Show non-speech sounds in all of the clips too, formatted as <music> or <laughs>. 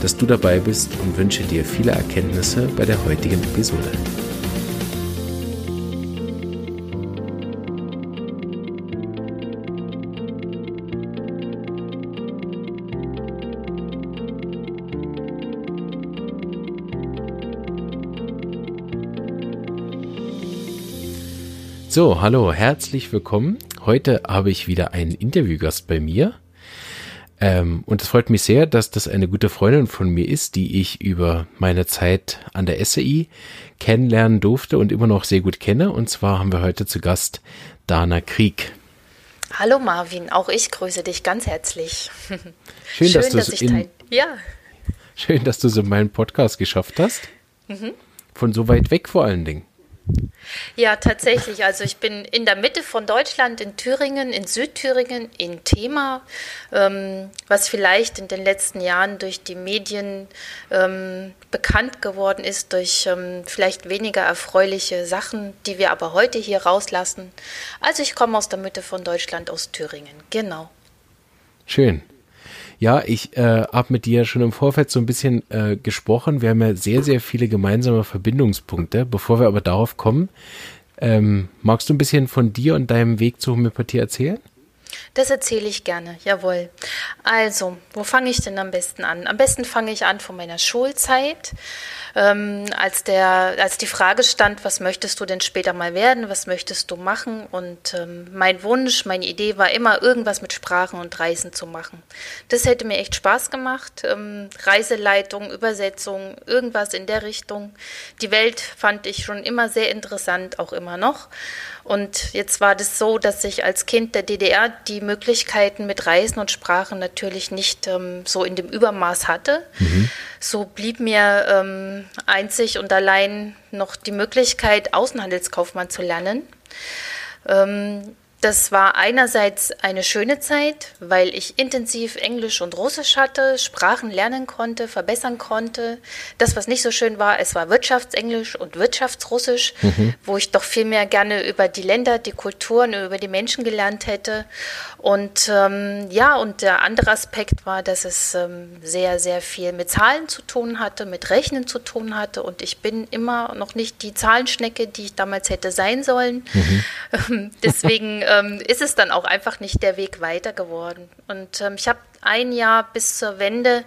dass du dabei bist und wünsche dir viele Erkenntnisse bei der heutigen Episode. So, hallo, herzlich willkommen. Heute habe ich wieder einen Interviewgast bei mir. Ähm, und es freut mich sehr, dass das eine gute Freundin von mir ist, die ich über meine Zeit an der SAI kennenlernen durfte und immer noch sehr gut kenne. Und zwar haben wir heute zu Gast Dana Krieg. Hallo Marvin, auch ich grüße dich ganz herzlich. Schön, <laughs> Schön dass, dass ich in, ja. Schön, dass du so meinen Podcast geschafft hast. Mhm. Von so weit weg vor allen Dingen. Ja, tatsächlich. Also ich bin in der Mitte von Deutschland, in Thüringen, in Südthüringen, in Thema, ähm, was vielleicht in den letzten Jahren durch die Medien ähm, bekannt geworden ist, durch ähm, vielleicht weniger erfreuliche Sachen, die wir aber heute hier rauslassen. Also ich komme aus der Mitte von Deutschland, aus Thüringen. Genau. Schön. Ja, ich äh, habe mit dir schon im Vorfeld so ein bisschen äh, gesprochen. Wir haben ja sehr, sehr viele gemeinsame Verbindungspunkte. Bevor wir aber darauf kommen, ähm, magst du ein bisschen von dir und deinem Weg zur Homöopathie erzählen? Das erzähle ich gerne, jawohl. Also, wo fange ich denn am besten an? Am besten fange ich an von meiner Schulzeit, ähm, als, der, als die Frage stand, was möchtest du denn später mal werden, was möchtest du machen? Und ähm, mein Wunsch, meine Idee war immer, irgendwas mit Sprachen und Reisen zu machen. Das hätte mir echt Spaß gemacht. Ähm, Reiseleitung, Übersetzung, irgendwas in der Richtung. Die Welt fand ich schon immer sehr interessant, auch immer noch. Und jetzt war das so, dass ich als Kind der DDR die Möglichkeiten mit Reisen und Sprachen natürlich nicht ähm, so in dem Übermaß hatte. Mhm. So blieb mir ähm, einzig und allein noch die Möglichkeit, Außenhandelskaufmann zu lernen. Ähm, das war einerseits eine schöne Zeit, weil ich intensiv Englisch und Russisch hatte, Sprachen lernen konnte, verbessern konnte. Das, was nicht so schön war, es war Wirtschaftsenglisch und Wirtschaftsrussisch, mhm. wo ich doch viel mehr gerne über die Länder, die Kulturen, über die Menschen gelernt hätte. Und ähm, ja, und der andere Aspekt war, dass es ähm, sehr, sehr viel mit Zahlen zu tun hatte, mit Rechnen zu tun hatte. Und ich bin immer noch nicht die Zahlenschnecke, die ich damals hätte sein sollen. Mhm. <laughs> Deswegen ähm, ist es dann auch einfach nicht der Weg weiter geworden. Und ähm, ich habe ein Jahr bis zur Wende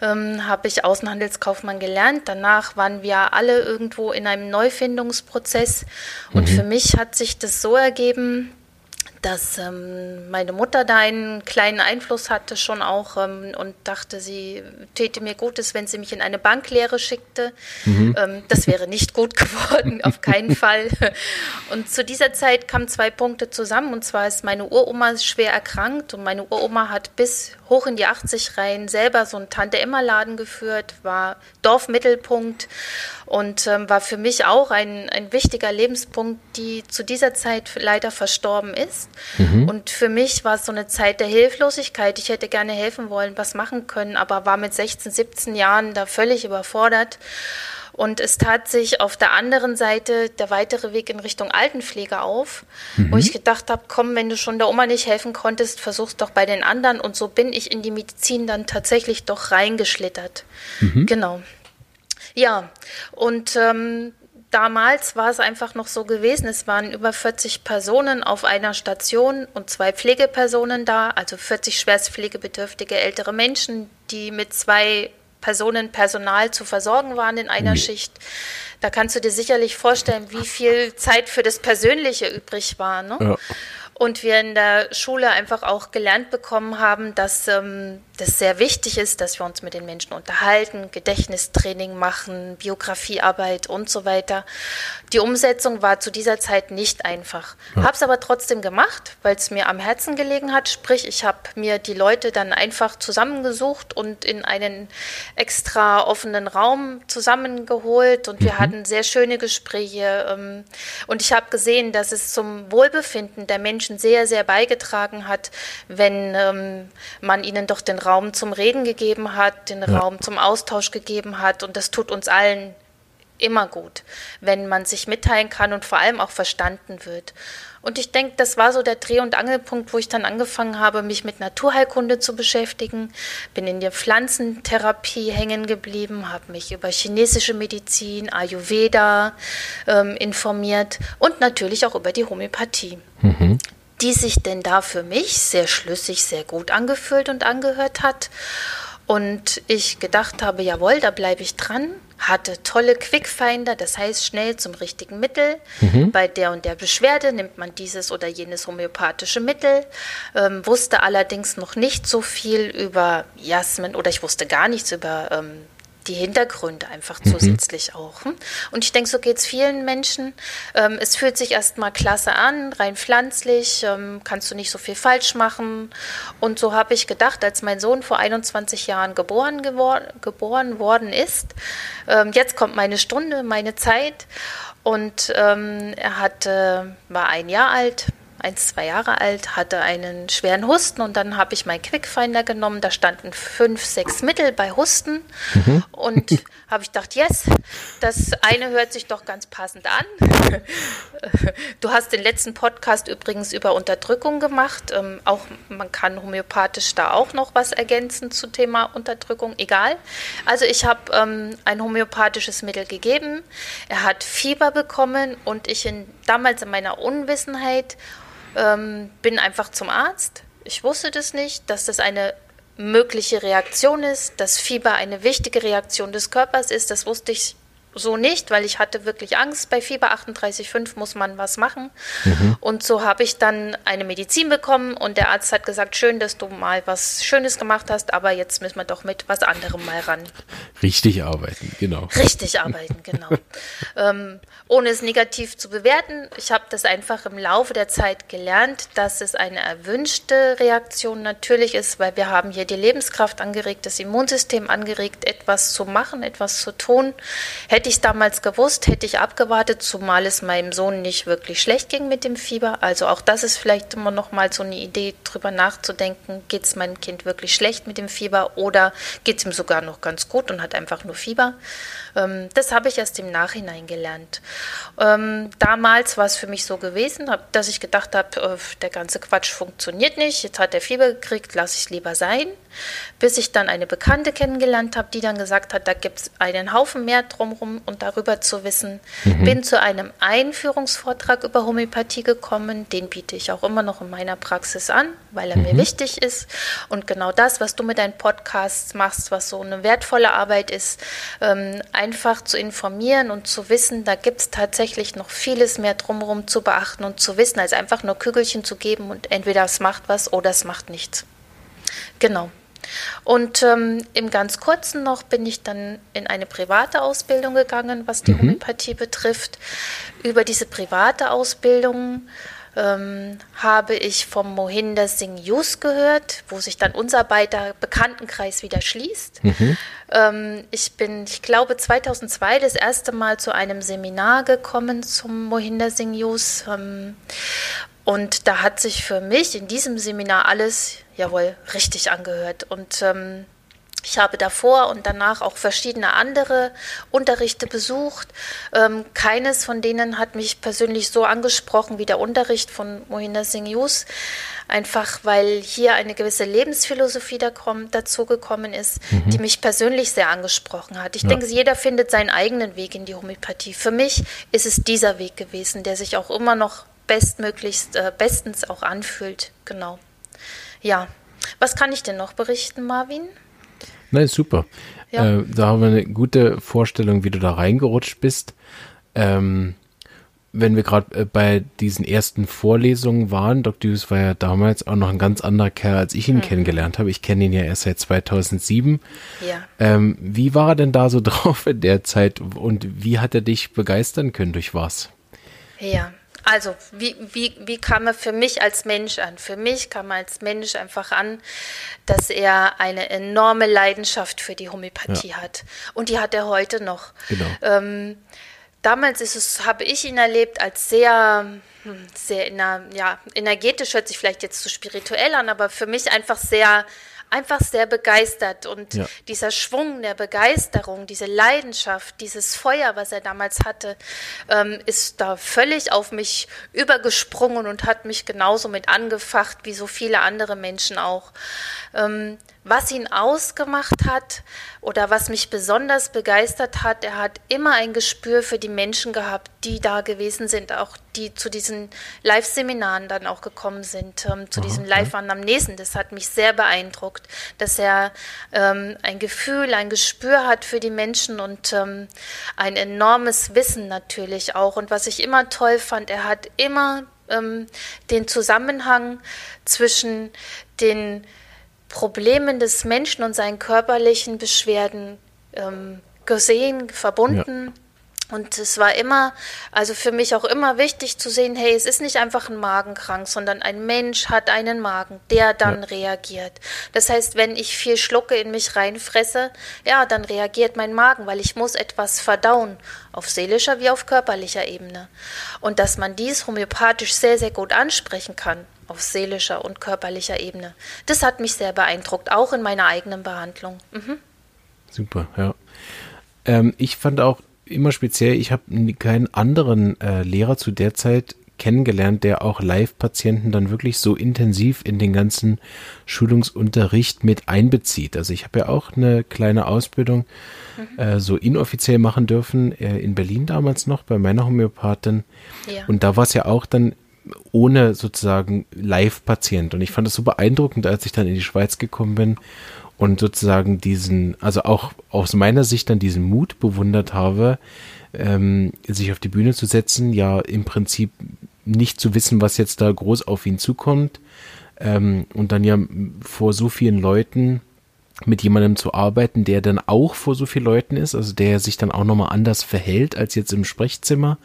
ähm, habe ich Außenhandelskaufmann gelernt. Danach waren wir alle irgendwo in einem Neufindungsprozess. Und mhm. für mich hat sich das so ergeben, dass ähm, meine Mutter da einen kleinen Einfluss hatte schon auch ähm, und dachte, sie täte mir Gutes, wenn sie mich in eine Banklehre schickte. Mhm. Ähm, das wäre nicht gut <laughs> geworden, auf keinen Fall. Und zu dieser Zeit kamen zwei Punkte zusammen und zwar ist meine Uroma schwer erkrankt und meine Uroma hat bis hoch in die 80 rein selber so einen Tante-Emma-Laden geführt, war Dorfmittelpunkt und ähm, war für mich auch ein, ein wichtiger Lebenspunkt, die zu dieser Zeit leider verstorben ist. Mhm. Und für mich war es so eine Zeit der Hilflosigkeit. Ich hätte gerne helfen wollen, was machen können, aber war mit 16, 17 Jahren da völlig überfordert. Und es tat sich auf der anderen Seite der weitere Weg in Richtung Altenpflege auf, mhm. wo ich gedacht habe, komm, wenn du schon der Oma nicht helfen konntest, versuch's doch bei den anderen. Und so bin ich in die Medizin dann tatsächlich doch reingeschlittert. Mhm. Genau. Ja, und ähm, damals war es einfach noch so gewesen, es waren über 40 Personen auf einer Station und zwei Pflegepersonen da, also 40 schwerstpflegebedürftige ältere Menschen, die mit zwei Personen Personal zu versorgen waren in einer mhm. Schicht. Da kannst du dir sicherlich vorstellen, wie viel Zeit für das Persönliche übrig war. Ne? Ja. Und wir in der Schule einfach auch gelernt bekommen haben, dass ähm, das sehr wichtig ist, dass wir uns mit den Menschen unterhalten, Gedächtnistraining machen, Biografiearbeit und so weiter. Die Umsetzung war zu dieser Zeit nicht einfach. Ja. Habe es aber trotzdem gemacht, weil es mir am Herzen gelegen hat. Sprich, ich habe mir die Leute dann einfach zusammengesucht und in einen extra offenen Raum zusammengeholt und wir mhm. hatten sehr schöne Gespräche. Ähm, und ich habe gesehen, dass es zum Wohlbefinden der Menschen sehr, sehr beigetragen hat, wenn ähm, man ihnen doch den Raum zum Reden gegeben hat, den ja. Raum zum Austausch gegeben hat. Und das tut uns allen immer gut, wenn man sich mitteilen kann und vor allem auch verstanden wird. Und ich denke, das war so der Dreh- und Angelpunkt, wo ich dann angefangen habe, mich mit Naturheilkunde zu beschäftigen. Bin in der Pflanzentherapie hängen geblieben, habe mich über chinesische Medizin, Ayurveda ähm, informiert und natürlich auch über die Homöopathie. Mhm die sich denn da für mich sehr schlüssig, sehr gut angefühlt und angehört hat. Und ich gedacht habe, jawohl, da bleibe ich dran. Hatte tolle Quickfinder, das heißt schnell zum richtigen Mittel. Mhm. Bei der und der Beschwerde nimmt man dieses oder jenes homöopathische Mittel. Ähm, wusste allerdings noch nicht so viel über Jasmin oder ich wusste gar nichts über ähm, die Hintergründe einfach mhm. zusätzlich auch. Hm? Und ich denke, so geht es vielen Menschen. Ähm, es fühlt sich erstmal klasse an, rein pflanzlich, ähm, kannst du nicht so viel falsch machen. Und so habe ich gedacht, als mein Sohn vor 21 Jahren geboren, gewor geboren worden ist, ähm, jetzt kommt meine Stunde, meine Zeit. Und ähm, er hatte, war ein Jahr alt, eins, zwei Jahre alt, hatte einen schweren Husten und dann habe ich meinen Quickfinder genommen. Da standen fünf, sechs Mittel bei Husten mhm. und <laughs> habe ich gedacht, yes, das eine hört sich doch ganz passend an. <laughs> Du hast den letzten Podcast übrigens über Unterdrückung gemacht. Ähm, auch man kann homöopathisch da auch noch was ergänzen zum Thema Unterdrückung, egal. Also ich habe ähm, ein homöopathisches Mittel gegeben. Er hat Fieber bekommen und ich in, damals in meiner Unwissenheit ähm, bin einfach zum Arzt. Ich wusste das nicht, dass das eine mögliche Reaktion ist, dass Fieber eine wichtige Reaktion des Körpers ist. Das wusste ich so nicht, weil ich hatte wirklich Angst. Bei Fieber 38,5 muss man was machen. Mhm. Und so habe ich dann eine Medizin bekommen und der Arzt hat gesagt, schön, dass du mal was Schönes gemacht hast, aber jetzt müssen wir doch mit was anderem mal ran. Richtig arbeiten, genau. Richtig arbeiten, genau. <laughs> ähm, ohne es negativ zu bewerten, ich habe das einfach im Laufe der Zeit gelernt, dass es eine erwünschte Reaktion natürlich ist, weil wir haben hier die Lebenskraft angeregt, das Immunsystem angeregt, etwas zu machen, etwas zu tun. Hätte ich damals gewusst, hätte ich abgewartet, zumal es meinem Sohn nicht wirklich schlecht ging mit dem Fieber. Also auch das ist vielleicht immer noch mal so eine Idee, drüber nachzudenken, geht es meinem Kind wirklich schlecht mit dem Fieber oder geht es ihm sogar noch ganz gut und hat einfach nur Fieber. Ähm, das habe ich erst im Nachhinein gelernt. Ähm, damals war es für mich so gewesen, dass ich gedacht habe, äh, der ganze Quatsch funktioniert nicht, jetzt hat er Fieber gekriegt, lasse ich es lieber sein. Bis ich dann eine Bekannte kennengelernt habe, die dann gesagt hat, da gibt es einen Haufen mehr drumherum und darüber zu wissen. Mhm. Bin zu einem Einführungsvortrag über Homöopathie gekommen. Den biete ich auch immer noch in meiner Praxis an, weil er mhm. mir wichtig ist. Und genau das, was du mit deinen Podcasts machst, was so eine wertvolle Arbeit ist, ähm, einfach zu informieren und zu wissen, da gibt es tatsächlich noch vieles mehr drumherum zu beachten und zu wissen, als einfach nur Kügelchen zu geben und entweder es macht was oder es macht nichts. Genau. Und ähm, im ganz kurzen noch bin ich dann in eine private Ausbildung gegangen, was die mhm. Homöopathie betrifft. Über diese private Ausbildung ähm, habe ich vom Mohinder Singh Yus gehört, wo sich dann unser beider Bekanntenkreis wieder schließt. Mhm. Ähm, ich bin, ich glaube, 2002 das erste Mal zu einem Seminar gekommen zum Mohinder Singh Yus. Ähm, und da hat sich für mich in diesem Seminar alles, jawohl, richtig angehört. Und ähm, ich habe davor und danach auch verschiedene andere Unterrichte besucht. Ähm, keines von denen hat mich persönlich so angesprochen wie der Unterricht von Mohina Singh Yus. Einfach weil hier eine gewisse Lebensphilosophie dazugekommen ist, mhm. die mich persönlich sehr angesprochen hat. Ich ja. denke, jeder findet seinen eigenen Weg in die Homöopathie. Für mich ist es dieser Weg gewesen, der sich auch immer noch bestmöglichst, äh, bestens auch anfühlt. Genau. Ja. Was kann ich denn noch berichten, Marvin? Nein, super. Ja. Äh, da haben wir eine gute Vorstellung, wie du da reingerutscht bist. Ähm, wenn wir gerade äh, bei diesen ersten Vorlesungen waren, Dr. Hughes war ja damals auch noch ein ganz anderer Kerl, als ich ihn mhm. kennengelernt habe. Ich kenne ihn ja erst seit 2007. Ja. Ähm, wie war er denn da so <laughs> drauf in der Zeit und wie hat er dich begeistern können? Durch was? Ja, also wie, wie, wie kam er für mich als Mensch an? Für mich kam er als Mensch einfach an, dass er eine enorme Leidenschaft für die Homöopathie ja. hat. Und die hat er heute noch. Genau. Ähm, damals ist es, habe ich ihn erlebt als sehr, hm, sehr ja, energetisch, hört sich vielleicht jetzt zu spirituell an, aber für mich einfach sehr einfach sehr begeistert. Und ja. dieser Schwung der Begeisterung, diese Leidenschaft, dieses Feuer, was er damals hatte, ähm, ist da völlig auf mich übergesprungen und hat mich genauso mit angefacht wie so viele andere Menschen auch. Ähm, was ihn ausgemacht hat oder was mich besonders begeistert hat, er hat immer ein Gespür für die Menschen gehabt, die da gewesen sind, auch die zu diesen Live-Seminaren dann auch gekommen sind, ähm, zu Aha, diesen Live-Anamnesen. Das hat mich sehr beeindruckt, dass er ähm, ein Gefühl, ein Gespür hat für die Menschen und ähm, ein enormes Wissen natürlich auch. Und was ich immer toll fand, er hat immer ähm, den Zusammenhang zwischen den Problemen des Menschen und seinen körperlichen Beschwerden ähm, gesehen, verbunden. Ja. Und es war immer, also für mich auch immer wichtig zu sehen, hey, es ist nicht einfach ein Magenkrank, sondern ein Mensch hat einen Magen, der dann ja. reagiert. Das heißt, wenn ich viel Schlucke in mich reinfresse, ja, dann reagiert mein Magen, weil ich muss etwas verdauen, auf seelischer wie auf körperlicher Ebene. Und dass man dies homöopathisch sehr, sehr gut ansprechen kann, auf seelischer und körperlicher Ebene. Das hat mich sehr beeindruckt, auch in meiner eigenen Behandlung. Mhm. Super, ja. Ähm, ich fand auch immer speziell, ich habe keinen anderen äh, Lehrer zu der Zeit kennengelernt, der auch Live-Patienten dann wirklich so intensiv in den ganzen Schulungsunterricht mit einbezieht. Also ich habe ja auch eine kleine Ausbildung mhm. äh, so inoffiziell machen dürfen, äh, in Berlin damals noch bei meiner Homöopathin. Ja. Und da war es ja auch dann ohne sozusagen Live-Patient. Und ich fand das so beeindruckend, als ich dann in die Schweiz gekommen bin und sozusagen diesen, also auch aus meiner Sicht dann diesen Mut bewundert habe, ähm, sich auf die Bühne zu setzen, ja im Prinzip nicht zu wissen, was jetzt da groß auf ihn zukommt ähm, und dann ja vor so vielen Leuten mit jemandem zu arbeiten, der dann auch vor so vielen Leuten ist, also der sich dann auch nochmal anders verhält als jetzt im Sprechzimmer.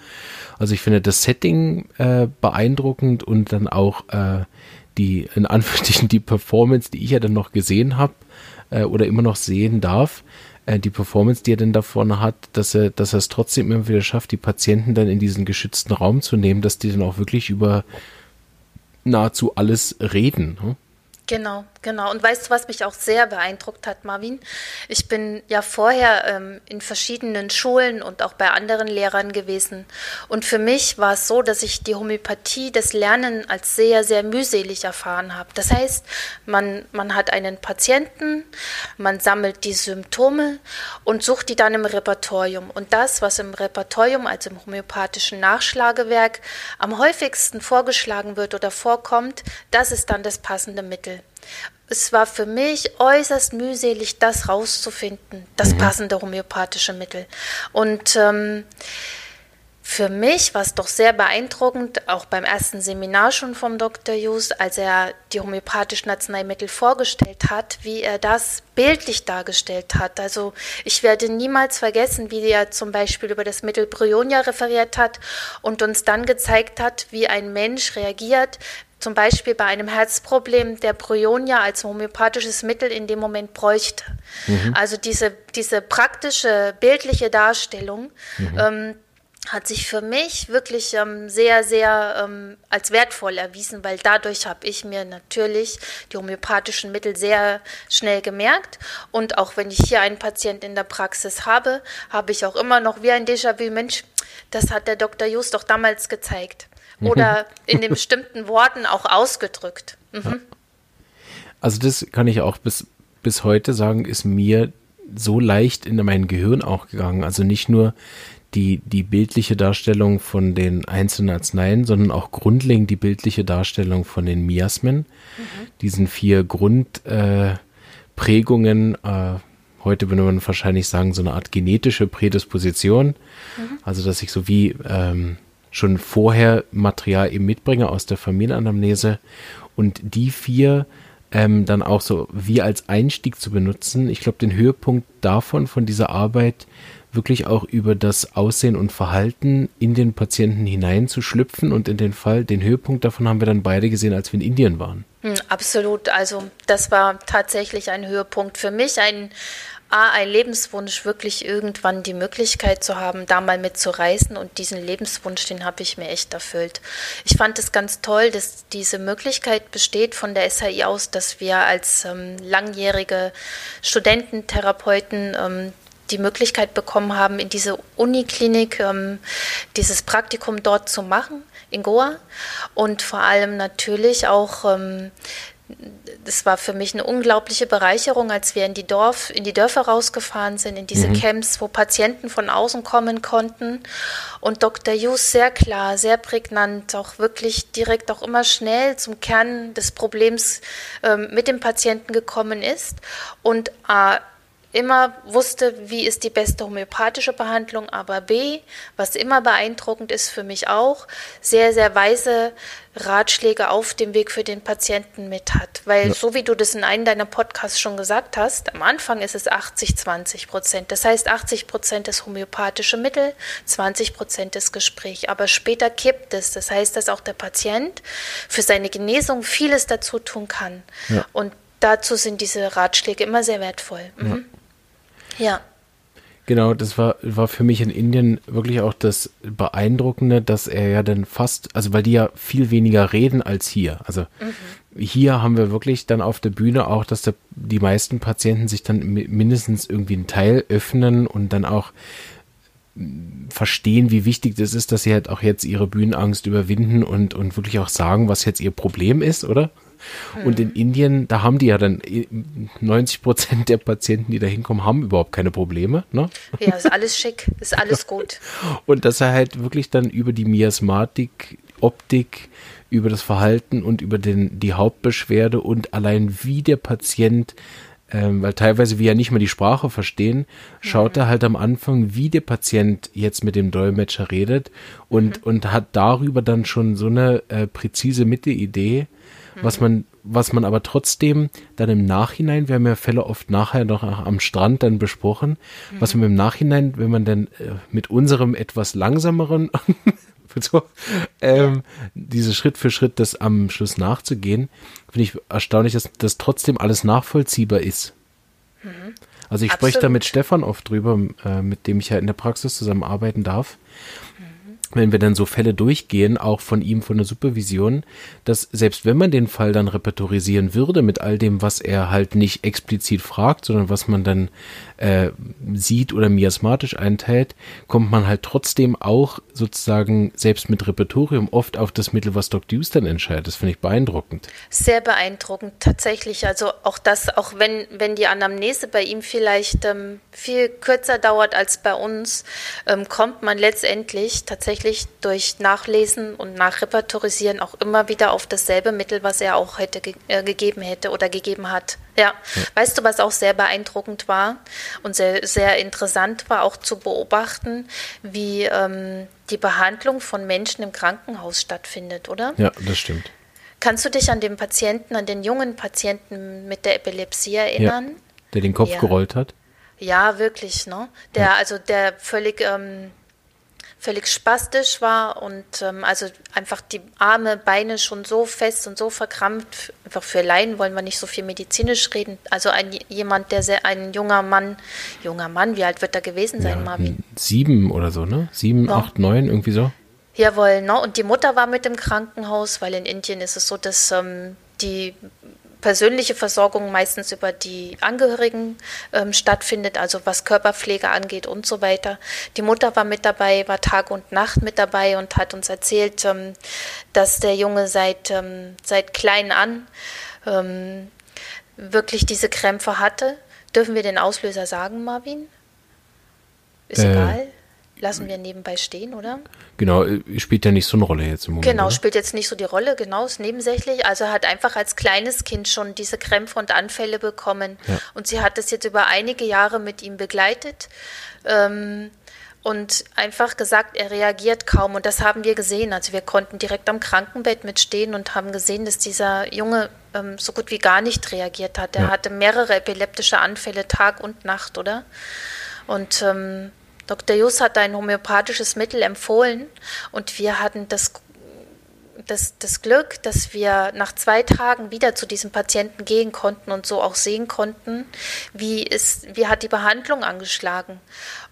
Also ich finde das Setting äh, beeindruckend und dann auch äh, die, in Anführungsstrichen, die Performance, die ich ja dann noch gesehen habe äh, oder immer noch sehen darf, äh, die Performance, die er denn davon hat, dass er, dass er es trotzdem immer wieder schafft, die Patienten dann in diesen geschützten Raum zu nehmen, dass die dann auch wirklich über nahezu alles reden. Ne? Genau, genau. Und weißt du, was mich auch sehr beeindruckt hat, Marvin? Ich bin ja vorher ähm, in verschiedenen Schulen und auch bei anderen Lehrern gewesen. Und für mich war es so, dass ich die Homöopathie, das Lernen als sehr, sehr mühselig erfahren habe. Das heißt, man, man hat einen Patienten, man sammelt die Symptome und sucht die dann im Repertorium. Und das, was im Repertorium, also im homöopathischen Nachschlagewerk, am häufigsten vorgeschlagen wird oder vorkommt, das ist dann das passende Mittel. Es war für mich äußerst mühselig, das rauszufinden, das mhm. passende homöopathische Mittel. Und ähm, für mich war es doch sehr beeindruckend, auch beim ersten Seminar schon vom Dr. Hughes, als er die homöopathischen Arzneimittel vorgestellt hat, wie er das bildlich dargestellt hat. Also ich werde niemals vergessen, wie er zum Beispiel über das Mittel Bryonia referiert hat und uns dann gezeigt hat, wie ein Mensch reagiert, zum Beispiel bei einem Herzproblem der Bryonia als homöopathisches Mittel in dem Moment bräuchte. Mhm. Also diese, diese praktische, bildliche Darstellung mhm. ähm, hat sich für mich wirklich ähm, sehr, sehr ähm, als wertvoll erwiesen, weil dadurch habe ich mir natürlich die homöopathischen Mittel sehr schnell gemerkt. Und auch wenn ich hier einen Patienten in der Praxis habe, habe ich auch immer noch wie ein Déjà-vu, Mensch, das hat der Dr. Just doch damals gezeigt oder in den bestimmten Worten auch ausgedrückt. Mhm. Also das kann ich auch bis, bis heute sagen, ist mir so leicht in mein Gehirn auch gegangen. Also nicht nur die, die bildliche Darstellung von den einzelnen Arzneien, sondern auch grundlegend die bildliche Darstellung von den Miasmen, mhm. diesen vier Grundprägungen. Äh, äh, heute würde man wahrscheinlich sagen, so eine Art genetische Prädisposition. Mhm. Also, dass ich so wie ähm, schon vorher Material eben mitbringe aus der Familienanamnese und die vier ähm, dann auch so wie als Einstieg zu benutzen. Ich glaube, den Höhepunkt davon, von dieser Arbeit, wirklich auch über das Aussehen und Verhalten in den Patienten hineinzuschlüpfen. Und in den Fall, den Höhepunkt davon haben wir dann beide gesehen, als wir in Indien waren. Hm, absolut. Also das war tatsächlich ein Höhepunkt für mich, ein, A, ein Lebenswunsch, wirklich irgendwann die Möglichkeit zu haben, da mal mitzureisen. Und diesen Lebenswunsch, den habe ich mir echt erfüllt. Ich fand es ganz toll, dass diese Möglichkeit besteht von der SAI aus, dass wir als ähm, langjährige Studententherapeuten ähm, die Möglichkeit bekommen haben, in diese Uniklinik ähm, dieses Praktikum dort zu machen, in Goa. Und vor allem natürlich auch ähm, das war für mich eine unglaubliche Bereicherung, als wir in die, Dorf, in die Dörfer rausgefahren sind, in diese mhm. Camps, wo Patienten von außen kommen konnten. Und Dr. Hughes sehr klar, sehr prägnant, auch wirklich direkt auch immer schnell zum Kern des Problems ähm, mit dem Patienten gekommen ist und äh, immer wusste, wie ist die beste homöopathische Behandlung, aber B, was immer beeindruckend ist für mich auch, sehr, sehr weise Ratschläge auf dem Weg für den Patienten mit hat. Weil ja. so wie du das in einem deiner Podcasts schon gesagt hast, am Anfang ist es 80, 20 Prozent. Das heißt, 80 Prozent ist homöopathische Mittel, 20 Prozent ist Gespräch. Aber später kippt es. Das heißt, dass auch der Patient für seine Genesung vieles dazu tun kann. Ja. Und dazu sind diese Ratschläge immer sehr wertvoll. Mhm. Ja. Ja. Genau, das war, war für mich in Indien wirklich auch das Beeindruckende, dass er ja dann fast, also weil die ja viel weniger reden als hier. Also mhm. hier haben wir wirklich dann auf der Bühne auch, dass der, die meisten Patienten sich dann mindestens irgendwie einen Teil öffnen und dann auch verstehen, wie wichtig das ist, dass sie halt auch jetzt ihre Bühnenangst überwinden und, und wirklich auch sagen, was jetzt ihr Problem ist, oder? Und in Indien, da haben die ja dann 90 äh, Prozent der Patienten, die da hinkommen, haben überhaupt keine Probleme. Ne? Ja, ist alles schick, ist alles gut. <laughs> Und dass er halt wirklich dann über die Miasmatik, Optik, über das Verhalten und über den, die Hauptbeschwerde und allein wie der Patient ähm, weil teilweise wir ja nicht mehr die Sprache verstehen, schaut mhm. er halt am Anfang, wie der Patient jetzt mit dem Dolmetscher redet und, mhm. und hat darüber dann schon so eine äh, präzise Mitte-Idee, was man, was man aber trotzdem dann im Nachhinein, wir haben ja Fälle oft nachher noch am Strand dann besprochen, mhm. was man im Nachhinein, wenn man dann äh, mit unserem etwas langsameren <laughs> so, ähm, diese Schritt für Schritt das am Schluss nachzugehen, finde ich erstaunlich, dass das trotzdem alles nachvollziehbar ist. Mhm. Also ich spreche da mit Stefan oft drüber, äh, mit dem ich ja in der Praxis zusammenarbeiten darf wenn wir dann so Fälle durchgehen, auch von ihm von der Supervision, dass selbst wenn man den Fall dann repertorisieren würde mit all dem, was er halt nicht explizit fragt, sondern was man dann äh, sieht oder miasmatisch einteilt, kommt man halt trotzdem auch sozusagen selbst mit Repertorium oft auf das Mittel, was Doc Deuce dann entscheidet. Das finde ich beeindruckend. Sehr beeindruckend, tatsächlich. Also auch das, auch wenn, wenn die Anamnese bei ihm vielleicht ähm, viel kürzer dauert als bei uns, ähm, kommt man letztendlich tatsächlich durch Nachlesen und Nachrepertorisieren auch immer wieder auf dasselbe Mittel, was er auch hätte ge äh, gegeben hätte oder gegeben hat. Ja. ja. weißt du, was auch sehr beeindruckend war und sehr, sehr interessant war, auch zu beobachten, wie ähm, die Behandlung von Menschen im Krankenhaus stattfindet, oder? Ja, das stimmt. Kannst du dich an den Patienten, an den jungen Patienten mit der Epilepsie erinnern? Ja, der den Kopf ja. gerollt hat? Ja, wirklich, ne? Der, ja. also der völlig ähm, völlig spastisch war und ähm, also einfach die Arme, Beine schon so fest und so verkrampft. Einfach für Laien wollen wir nicht so viel medizinisch reden. Also ein jemand, der sehr, ein junger Mann, junger Mann, wie alt wird er gewesen sein, ja, Marvin? Sieben oder so, ne? Sieben, ja. acht, neun, irgendwie so. Jawohl, ne? Und die Mutter war mit im Krankenhaus, weil in Indien ist es so, dass ähm, die persönliche Versorgung meistens über die Angehörigen ähm, stattfindet, also was Körperpflege angeht und so weiter. Die Mutter war mit dabei, war Tag und Nacht mit dabei und hat uns erzählt, ähm, dass der Junge seit, ähm, seit klein an ähm, wirklich diese Krämpfe hatte. Dürfen wir den Auslöser sagen, Marvin? Ist äh, egal lassen wir nebenbei stehen, oder? Genau, äh, spielt ja nicht so eine Rolle jetzt im Moment. Genau, oder? spielt jetzt nicht so die Rolle, genau, ist nebensächlich. Also hat einfach als kleines Kind schon diese Krämpfe und Anfälle bekommen. Ja. Und sie hat das jetzt über einige Jahre mit ihm begleitet. Ähm, und einfach gesagt, er reagiert kaum. Und das haben wir gesehen. Also wir konnten direkt am Krankenbett mitstehen und haben gesehen, dass dieser Junge ähm, so gut wie gar nicht reagiert hat. Er ja. hatte mehrere epileptische Anfälle Tag und Nacht, oder? Und ähm, Dr. Jus hat ein homöopathisches Mittel empfohlen und wir hatten das das, das Glück, dass wir nach zwei Tagen wieder zu diesem Patienten gehen konnten und so auch sehen konnten, wie, ist, wie hat die Behandlung angeschlagen.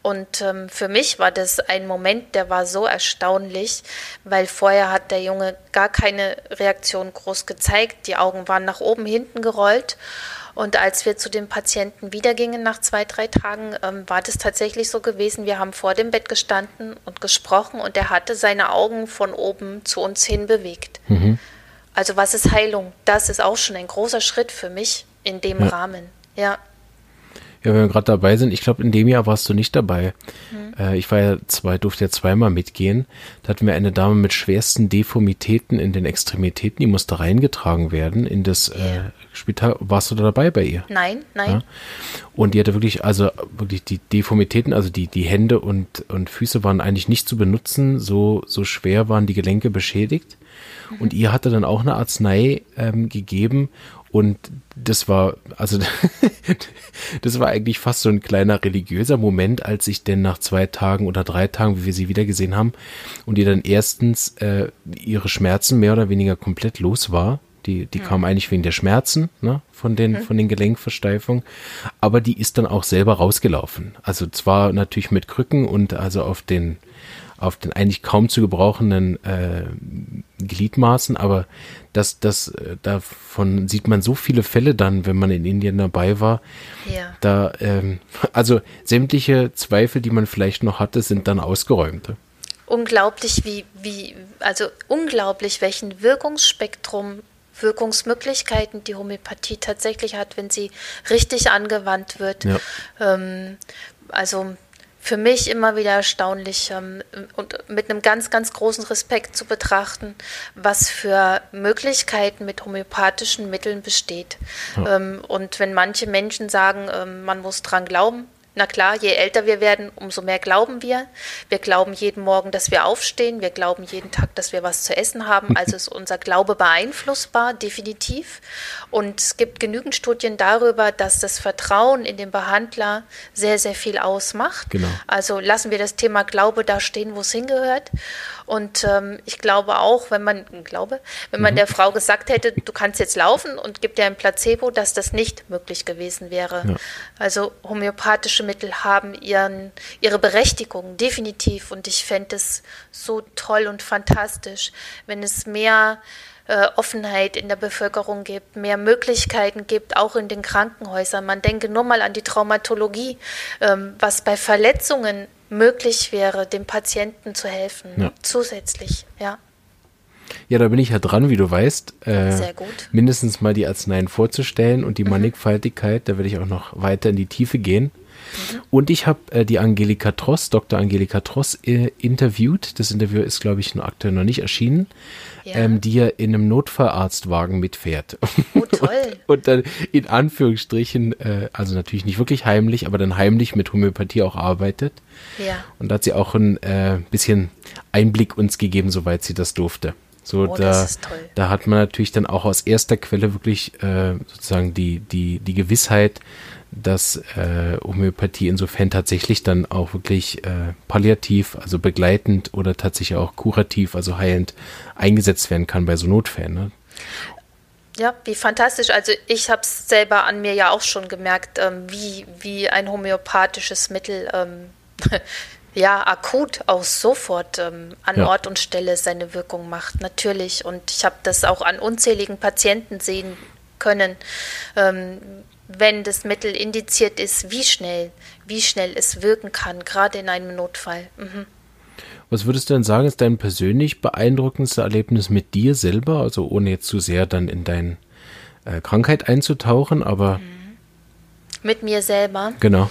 Und ähm, für mich war das ein Moment, der war so erstaunlich, weil vorher hat der Junge gar keine Reaktion groß gezeigt. Die Augen waren nach oben, hinten gerollt. Und als wir zu dem Patienten wiedergingen nach zwei, drei Tagen, ähm, war das tatsächlich so gewesen. Wir haben vor dem Bett gestanden und gesprochen und er hatte seine Augen von oben zu uns hin bewegt. Mhm. Also was ist Heilung? Das ist auch schon ein großer Schritt für mich in dem ja. Rahmen. Ja. Ja, wenn wir gerade dabei sind, ich glaube, in dem Jahr warst du nicht dabei. Mhm. Äh, ich war ja zwei, durfte ja zweimal mitgehen. Da hatten wir eine Dame mit schwersten Deformitäten in den Extremitäten, die musste reingetragen werden in das äh, Spital. Warst du da dabei bei ihr? Nein, nein. Ja? Und die hatte wirklich, also wirklich die Deformitäten, also die, die Hände und, und Füße waren eigentlich nicht zu benutzen. So, so schwer waren die Gelenke beschädigt. Mhm. Und ihr hatte dann auch eine Arznei ähm, gegeben und das war, also <laughs> das war eigentlich fast so ein kleiner religiöser Moment, als ich denn nach zwei Tagen oder drei Tagen, wie wir sie wiedergesehen haben, und ihr dann erstens äh, ihre Schmerzen mehr oder weniger komplett los war. Die, die mhm. kam eigentlich wegen der Schmerzen, ne, von den, mhm. von den Gelenkversteifungen. Aber die ist dann auch selber rausgelaufen. Also zwar natürlich mit Krücken und also auf den, auf den eigentlich kaum zu gebrauchenden äh, Gliedmaßen, aber das, das, äh, davon sieht man so viele Fälle dann, wenn man in Indien dabei war. Ja. Da, ähm, <laughs> also sämtliche Zweifel, die man vielleicht noch hatte, sind dann ausgeräumt. Unglaublich, wie, wie, also unglaublich, welchen Wirkungsspektrum Wirkungsmöglichkeiten die Homöopathie tatsächlich hat, wenn sie richtig angewandt wird. Ja. Ähm, also für mich immer wieder erstaunlich ähm, und mit einem ganz, ganz großen Respekt zu betrachten, was für Möglichkeiten mit homöopathischen Mitteln besteht. Ja. Ähm, und wenn manche Menschen sagen, ähm, man muss dran glauben, na klar, je älter wir werden, umso mehr glauben wir. Wir glauben jeden Morgen, dass wir aufstehen. Wir glauben jeden Tag, dass wir was zu essen haben. Also ist unser Glaube beeinflussbar, definitiv. Und es gibt genügend Studien darüber, dass das Vertrauen in den Behandler sehr, sehr viel ausmacht. Genau. Also lassen wir das Thema Glaube da stehen, wo es hingehört. Und ähm, ich glaube auch, wenn man, glaube, wenn man mhm. der Frau gesagt hätte, du kannst jetzt laufen und gibt dir ein Placebo, dass das nicht möglich gewesen wäre. Ja. Also homöopathische Mittel haben ihren, ihre Berechtigung, definitiv. Und ich fände es so toll und fantastisch, wenn es mehr äh, Offenheit in der Bevölkerung gibt, mehr Möglichkeiten gibt, auch in den Krankenhäusern. Man denke nur mal an die Traumatologie, ähm, was bei Verletzungen möglich wäre, dem Patienten zu helfen, ja. zusätzlich, ja. Ja, da bin ich ja dran, wie du weißt. Äh. Mindestens mal die Arzneien vorzustellen und die mhm. Mannigfaltigkeit, da werde ich auch noch weiter in die Tiefe gehen. Mhm. Und ich habe äh, die Angelika Tross, Dr. Angelika Tross, äh, interviewt. Das Interview ist, glaube ich, noch aktuell noch nicht erschienen ja. ähm, die ja in einem Notfallarztwagen mitfährt. Oh, toll. und, <laughs> und, dann in Anführungsstrichen, äh, also natürlich nicht wirklich heimlich, aber dann heimlich mit Homöopathie auch arbeitet. Ja. Und da hat sie auch ein äh, bisschen Einblick uns gegeben, soweit sie das durfte. So, oh, da, da hat man natürlich dann auch aus erster Quelle wirklich äh, sozusagen die, die, die Gewissheit, dass äh, Homöopathie insofern tatsächlich dann auch wirklich äh, palliativ, also begleitend oder tatsächlich auch kurativ, also heilend eingesetzt werden kann bei so Notfällen. Ne? Ja, wie fantastisch. Also ich habe es selber an mir ja auch schon gemerkt, ähm, wie, wie ein homöopathisches Mittel ähm, <laughs> ja akut auch sofort ähm, an ja. Ort und Stelle seine Wirkung macht. Natürlich. Und ich habe das auch an unzähligen Patienten sehen können, ähm, wenn das Mittel indiziert ist, wie schnell, wie schnell es wirken kann, gerade in einem Notfall. Mhm. Was würdest du denn sagen, ist dein persönlich beeindruckendste Erlebnis mit dir selber? Also ohne jetzt zu sehr dann in deine äh, Krankheit einzutauchen, aber. Mhm. Mit mir selber? Genau.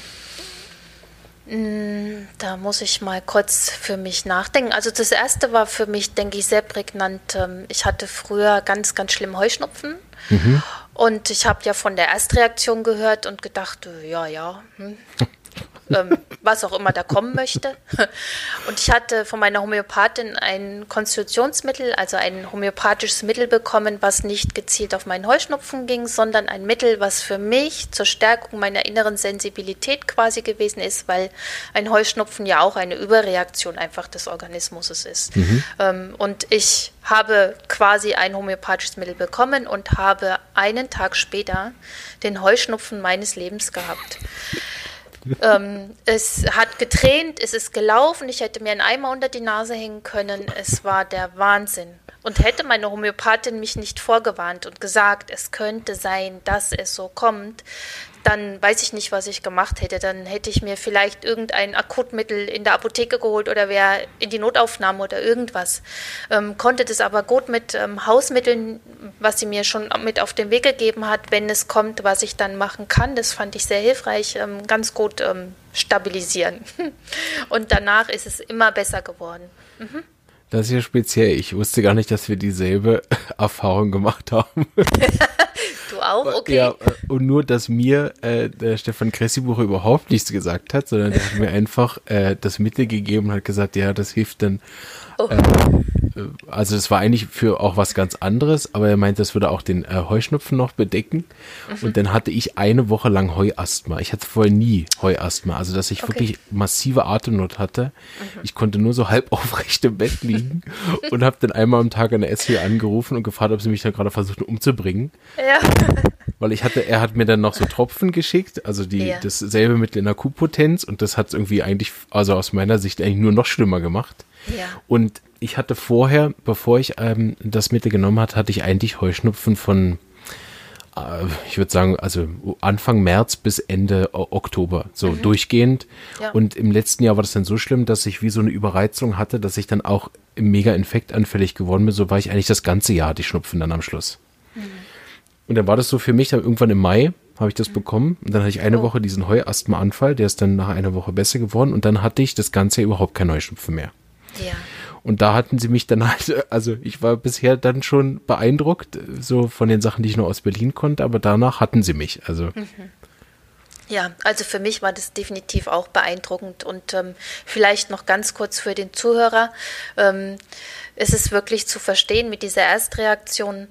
Mm, da muss ich mal kurz für mich nachdenken. Also das erste war für mich, denke ich, sehr prägnant. Ähm, ich hatte früher ganz, ganz schlimm Heuschnupfen. Mhm. Und ich habe ja von der Erstreaktion gehört und gedacht, äh, ja, ja. Hm. <laughs> ähm, was auch immer da kommen möchte. Und ich hatte von meiner Homöopathin ein Konstitutionsmittel, also ein homöopathisches Mittel bekommen, was nicht gezielt auf meinen Heuschnupfen ging, sondern ein Mittel, was für mich zur Stärkung meiner inneren Sensibilität quasi gewesen ist, weil ein Heuschnupfen ja auch eine Überreaktion einfach des Organismus ist. Mhm. Ähm, und ich habe quasi ein homöopathisches Mittel bekommen und habe einen Tag später den Heuschnupfen meines Lebens gehabt. Ähm, es hat getränt, es ist gelaufen, ich hätte mir einen Eimer unter die Nase hängen können. Es war der Wahnsinn. Und hätte meine Homöopathin mich nicht vorgewarnt und gesagt, es könnte sein, dass es so kommt, dann weiß ich nicht, was ich gemacht hätte. Dann hätte ich mir vielleicht irgendein Akutmittel in der Apotheke geholt oder wäre in die Notaufnahme oder irgendwas. Ähm, konnte das aber gut mit ähm, Hausmitteln, was sie mir schon mit auf den Weg gegeben hat, wenn es kommt, was ich dann machen kann. Das fand ich sehr hilfreich, ähm, ganz gut ähm, stabilisieren. <laughs> Und danach ist es immer besser geworden. Mhm. Das ist ja speziell. Ich wusste gar nicht, dass wir dieselbe <laughs> Erfahrung gemacht haben. <laughs> du auch? Okay. Ja, und nur, dass mir äh, der Stefan Kressibucher überhaupt nichts gesagt hat, sondern der hat mir einfach äh, das Mittel gegeben und hat gesagt, ja, das hilft dann. Oh. <laughs> Äh, also es war eigentlich für auch was ganz anderes, aber er meinte, das würde auch den äh, Heuschnupfen noch bedecken. Mhm. Und dann hatte ich eine Woche lang Heuasthma. Ich hatte vorher nie Heuasthma, also dass ich okay. wirklich massive Atemnot hatte. Mhm. Ich konnte nur so halb <laughs> aufrecht im Bett liegen <laughs> und habe dann einmal am Tag eine SW angerufen und gefragt, ob sie mich da gerade versuchen umzubringen. Ja. Weil ich hatte, er hat mir dann noch so Tropfen geschickt, also die ja. dasselbe mit in Akutpotenz und das hat es irgendwie eigentlich, also aus meiner Sicht eigentlich nur noch schlimmer gemacht. Ja. Und ich hatte vorher, bevor ich ähm, das Mittel genommen hatte, hatte ich eigentlich Heuschnupfen von, äh, ich würde sagen, also Anfang März bis Ende Oktober, so mhm. durchgehend. Ja. Und im letzten Jahr war das dann so schlimm, dass ich wie so eine Überreizung hatte, dass ich dann auch mega infektanfällig geworden bin. So war ich eigentlich das ganze Jahr, die Schnupfen dann am Schluss. Mhm. Und dann war das so für mich, dann irgendwann im Mai habe ich das mhm. bekommen. Und dann hatte ich eine oh. Woche diesen Heuasthma-Anfall, der ist dann nach einer Woche besser geworden. Und dann hatte ich das ganze Jahr überhaupt kein Heuschnupfen mehr. Ja. Und da hatten sie mich dann halt, <laughs> also ich war bisher dann schon beeindruckt, so von den Sachen, die ich nur aus Berlin konnte, aber danach hatten sie mich. Also. Mhm. Ja, also für mich war das definitiv auch beeindruckend und ähm, vielleicht noch ganz kurz für den Zuhörer. Ähm, ist es wirklich zu verstehen mit dieser Erstreaktion,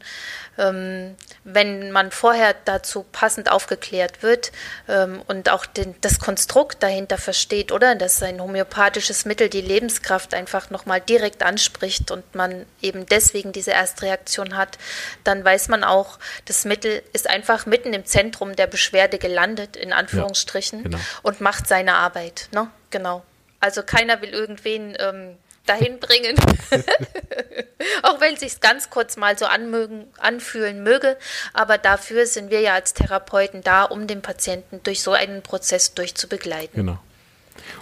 wenn man vorher dazu passend aufgeklärt wird ähm, und auch den, das Konstrukt dahinter versteht, oder dass ein homöopathisches Mittel die Lebenskraft einfach nochmal direkt anspricht und man eben deswegen diese Erstreaktion hat, dann weiß man auch, das Mittel ist einfach mitten im Zentrum der Beschwerde gelandet, in Anführungsstrichen, ja, genau. und macht seine Arbeit. Ne? Genau. Also keiner will irgendwen ähm, dahin bringen. <laughs> Auch wenn es sich ganz kurz mal so anmögen, anfühlen möge. Aber dafür sind wir ja als Therapeuten da, um den Patienten durch so einen Prozess durchzubegleiten. Genau.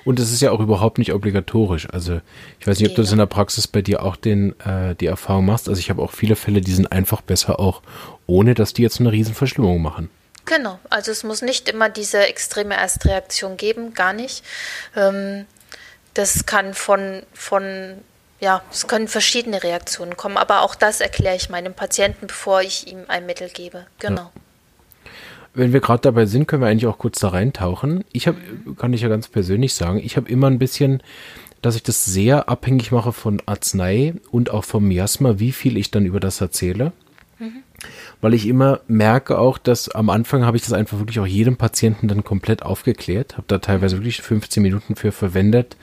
Und es ist ja auch überhaupt nicht obligatorisch. Also ich weiß nicht, ob du das in der Praxis bei dir auch den, äh, die Erfahrung machst. Also ich habe auch viele Fälle, die sind einfach besser auch, ohne dass die jetzt eine Riesenverschlimmung machen. Genau, also es muss nicht immer diese extreme Erstreaktion geben, gar nicht. Ähm, das kann von, von ja, es können verschiedene Reaktionen kommen, aber auch das erkläre ich meinem Patienten, bevor ich ihm ein Mittel gebe. Genau. Wenn wir gerade dabei sind, können wir eigentlich auch kurz da reintauchen. Ich habe, kann ich ja ganz persönlich sagen, ich habe immer ein bisschen, dass ich das sehr abhängig mache von Arznei und auch vom Miasma, wie viel ich dann über das erzähle. Weil ich immer merke auch, dass am Anfang habe ich das einfach wirklich auch jedem Patienten dann komplett aufgeklärt, habe da teilweise wirklich 15 Minuten für verwendet,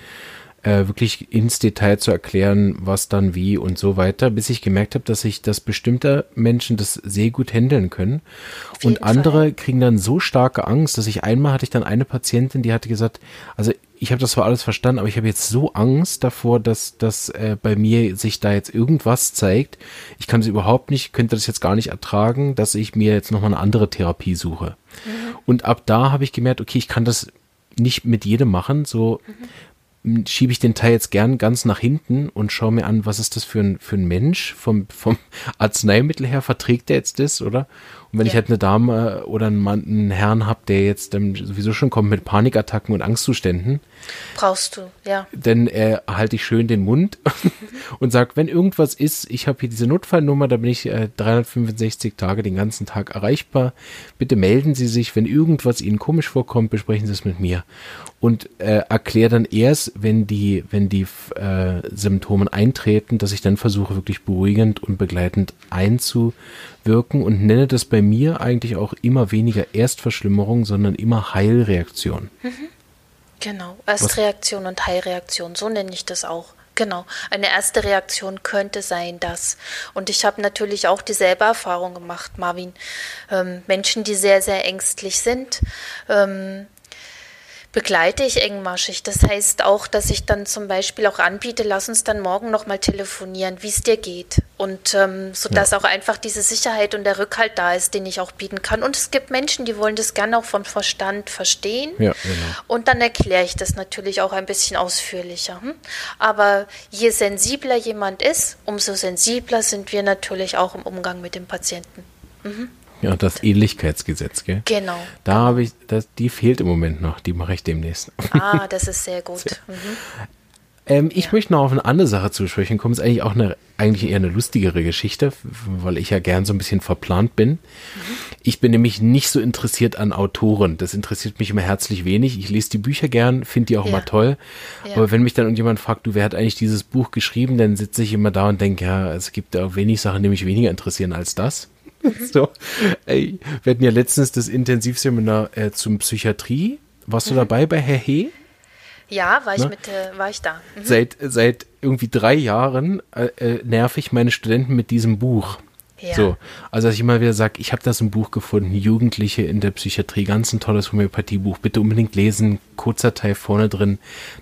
äh, wirklich ins Detail zu erklären, was dann wie und so weiter, bis ich gemerkt habe, dass ich, dass bestimmte Menschen das sehr gut handeln können. Und andere Fall. kriegen dann so starke Angst, dass ich einmal hatte ich dann eine Patientin, die hatte gesagt, also ich habe das zwar alles verstanden, aber ich habe jetzt so Angst davor, dass, dass äh, bei mir sich da jetzt irgendwas zeigt. Ich kann es überhaupt nicht, könnte das jetzt gar nicht ertragen, dass ich mir jetzt nochmal eine andere Therapie suche. Mhm. Und ab da habe ich gemerkt, okay, ich kann das nicht mit jedem machen. So, mhm schiebe ich den Teil jetzt gern ganz nach hinten und schaue mir an, was ist das für ein, für ein Mensch vom, vom <laughs> Arzneimittel her, verträgt der jetzt das, oder? Und wenn ja. ich halt eine Dame oder einen, Mann, einen Herrn habe, der jetzt ähm, sowieso schon kommt mit Panikattacken und Angstzuständen. Brauchst du, ja. Dann äh, halte ich schön den Mund <laughs> und sage, wenn irgendwas ist, ich habe hier diese Notfallnummer, da bin ich äh, 365 Tage den ganzen Tag erreichbar. Bitte melden Sie sich, wenn irgendwas Ihnen komisch vorkommt, besprechen Sie es mit mir. Und äh, erkläre dann erst, wenn die, wenn die äh, Symptome eintreten, dass ich dann versuche, wirklich beruhigend und begleitend einzuwirken und nenne das bei mir eigentlich auch immer weniger Erstverschlimmerung, sondern immer Heilreaktion. Mhm. Genau, Erstreaktion und Heilreaktion, so nenne ich das auch. Genau, eine erste Reaktion könnte sein, das. Und ich habe natürlich auch dieselbe Erfahrung gemacht, Marvin. Ähm, Menschen, die sehr, sehr ängstlich sind, ähm, begleite ich engmaschig. Das heißt auch, dass ich dann zum Beispiel auch anbiete, lass uns dann morgen nochmal telefonieren, wie es dir geht. Und ähm, sodass ja. auch einfach diese Sicherheit und der Rückhalt da ist, den ich auch bieten kann. Und es gibt Menschen, die wollen das gerne auch vom Verstand verstehen. Ja, genau. Und dann erkläre ich das natürlich auch ein bisschen ausführlicher. Hm? Aber je sensibler jemand ist, umso sensibler sind wir natürlich auch im Umgang mit dem Patienten. Mhm. Ja, das Ähnlichkeitsgesetz, gell? Genau. Da habe ich, das, die fehlt im Moment noch, die mache ich demnächst. Ah, <laughs> das ist sehr gut. Mhm. Ähm, ich ja. möchte noch auf eine andere Sache zu sprechen kommen. Ist eigentlich auch eine, eigentlich eher eine lustigere Geschichte, weil ich ja gern so ein bisschen verplant bin. Mhm. Ich bin nämlich nicht so interessiert an Autoren. Das interessiert mich immer herzlich wenig. Ich lese die Bücher gern, finde die auch ja. immer toll. Ja. Aber wenn mich dann irgendjemand fragt, du, wer hat eigentlich dieses Buch geschrieben, dann sitze ich immer da und denke, ja, es gibt auch wenig Sachen, die mich weniger interessieren als das. <laughs> so, ey, wir hatten ja letztens das Intensivseminar äh, zum Psychiatrie. Warst du mhm. dabei bei Herr He? Ja, war ich, ne? mit, äh, war ich da. Mhm. Seit, seit irgendwie drei Jahren äh, äh, nerv ich meine Studenten mit diesem Buch. Ja. So, also dass ich immer wieder sage, ich habe das im Buch gefunden, Jugendliche in der Psychiatrie, ganz ein tolles Homöopathiebuch, bitte unbedingt lesen, kurzer Teil vorne drin,